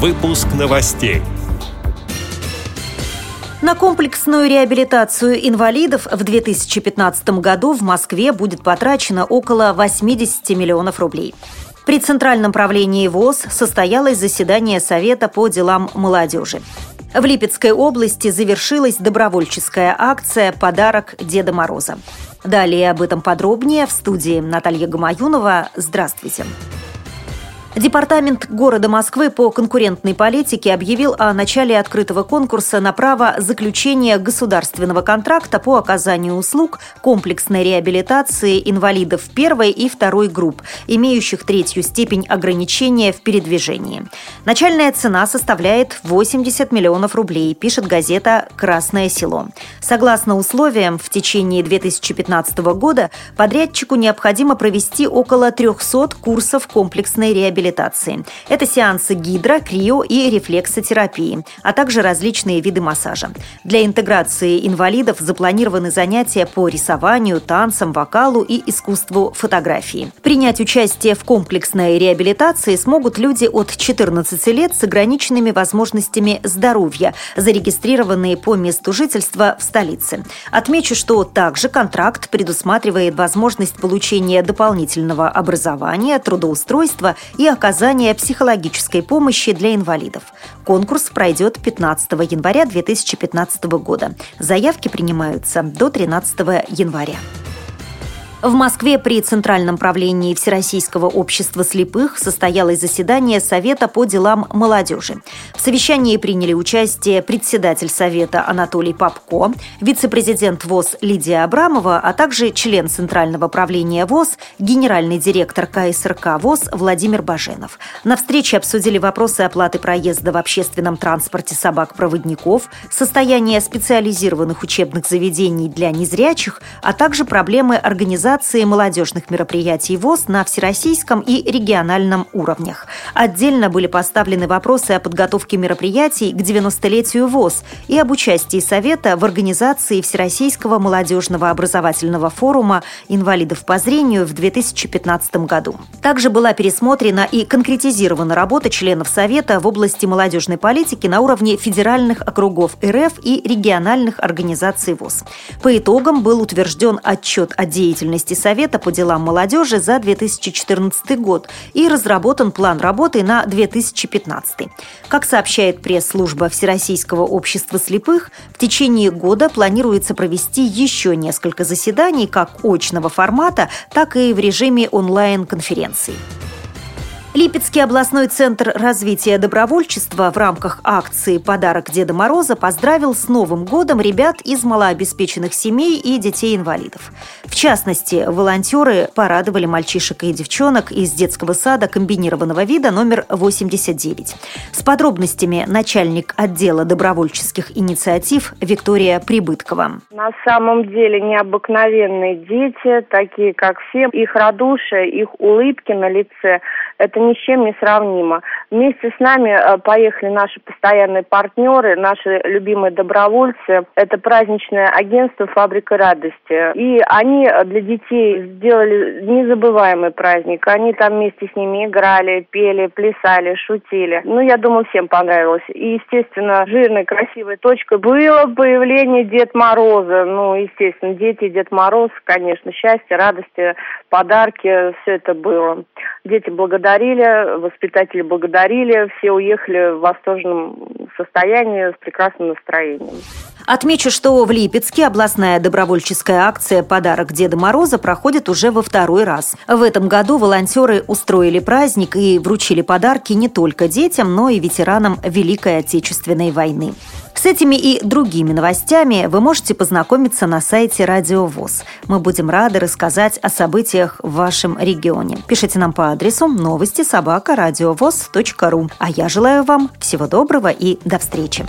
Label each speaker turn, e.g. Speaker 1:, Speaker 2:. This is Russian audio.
Speaker 1: Выпуск новостей.
Speaker 2: На комплексную реабилитацию инвалидов в 2015 году в Москве будет потрачено около 80 миллионов рублей. При Центральном правлении ВОЗ состоялось заседание Совета по делам молодежи. В Липецкой области завершилась добровольческая акция «Подарок Деда Мороза». Далее об этом подробнее в студии Наталья Гамаюнова. Здравствуйте. Здравствуйте. Департамент города Москвы по конкурентной политике объявил о начале открытого конкурса на право заключения государственного контракта по оказанию услуг комплексной реабилитации инвалидов первой и второй групп, имеющих третью степень ограничения в передвижении. Начальная цена составляет 80 миллионов рублей, пишет газета «Красное село». Согласно условиям, в течение 2015 года подрядчику необходимо провести около 300 курсов комплексной реабилитации реабилитации. Это сеансы гидро, крио и рефлексотерапии, а также различные виды массажа. Для интеграции инвалидов запланированы занятия по рисованию, танцам, вокалу и искусству фотографии. Принять участие в комплексной реабилитации смогут люди от 14 лет с ограниченными возможностями здоровья, зарегистрированные по месту жительства в столице. Отмечу, что также контракт предусматривает возможность получения дополнительного образования, трудоустройства и оказания психологической помощи для инвалидов. Конкурс пройдет 15 января 2015 года. Заявки принимаются до 13 января. В Москве при Центральном правлении Всероссийского общества слепых состоялось заседание Совета по делам молодежи. В совещании приняли участие председатель Совета Анатолий Попко, вице-президент ВОЗ Лидия Абрамова, а также член Центрального правления ВОЗ, генеральный директор КСРК ВОЗ Владимир Баженов. На встрече обсудили вопросы оплаты проезда в общественном транспорте собак-проводников, состояние специализированных учебных заведений для незрячих, а также проблемы организации организации молодежных мероприятий ВОЗ на всероссийском и региональном уровнях. Отдельно были поставлены вопросы о подготовке мероприятий к 90-летию ВОЗ и об участии Совета в организации Всероссийского молодежного образовательного форума инвалидов по зрению в 2015 году. Также была пересмотрена и конкретизирована работа членов Совета в области молодежной политики на уровне федеральных округов РФ и региональных организаций ВОЗ. По итогам был утвержден отчет о деятельности деятельности Совета по делам молодежи за 2014 год и разработан план работы на 2015. Как сообщает пресс-служба Всероссийского общества слепых, в течение года планируется провести еще несколько заседаний как очного формата, так и в режиме онлайн-конференций. Липецкий областной центр развития добровольчества в рамках акции «Подарок Деда Мороза» поздравил с Новым годом ребят из малообеспеченных семей и детей-инвалидов. В частности, волонтеры порадовали мальчишек и девчонок из детского сада комбинированного вида номер 89. С подробностями начальник отдела добровольческих инициатив Виктория Прибыткова.
Speaker 3: На самом деле необыкновенные дети, такие как все. Их радушие, их улыбки на лице – это ни с чем не сравнимо. Вместе с нами э, поехали наши постоянные партнеры, наши любимые добровольцы. Это праздничное агентство «Фабрика радости». И они для детей сделали незабываемый праздник. Они там вместе с ними играли, пели, плясали, шутили. Ну, я думаю, всем понравилось. И, естественно, жирной, красивой точкой было появление Дед Мороза. Ну, естественно, дети Дед Мороз, конечно, счастье, радости, подарки, все это было. Дети благодарили, воспитатели благодарили, все уехали в восторженном состоянии, с прекрасным настроением.
Speaker 2: Отмечу, что в Липецке областная добровольческая акция «Подарок Деда Мороза» проходит уже во второй раз. В этом году волонтеры устроили праздник и вручили подарки не только детям, но и ветеранам Великой Отечественной войны. С этими и другими новостями вы можете познакомиться на сайте Радио ВОЗ. Мы будем рады рассказать о событиях в вашем регионе. Пишите нам по адресу новости собака ру. А я желаю вам всего доброго и до встречи.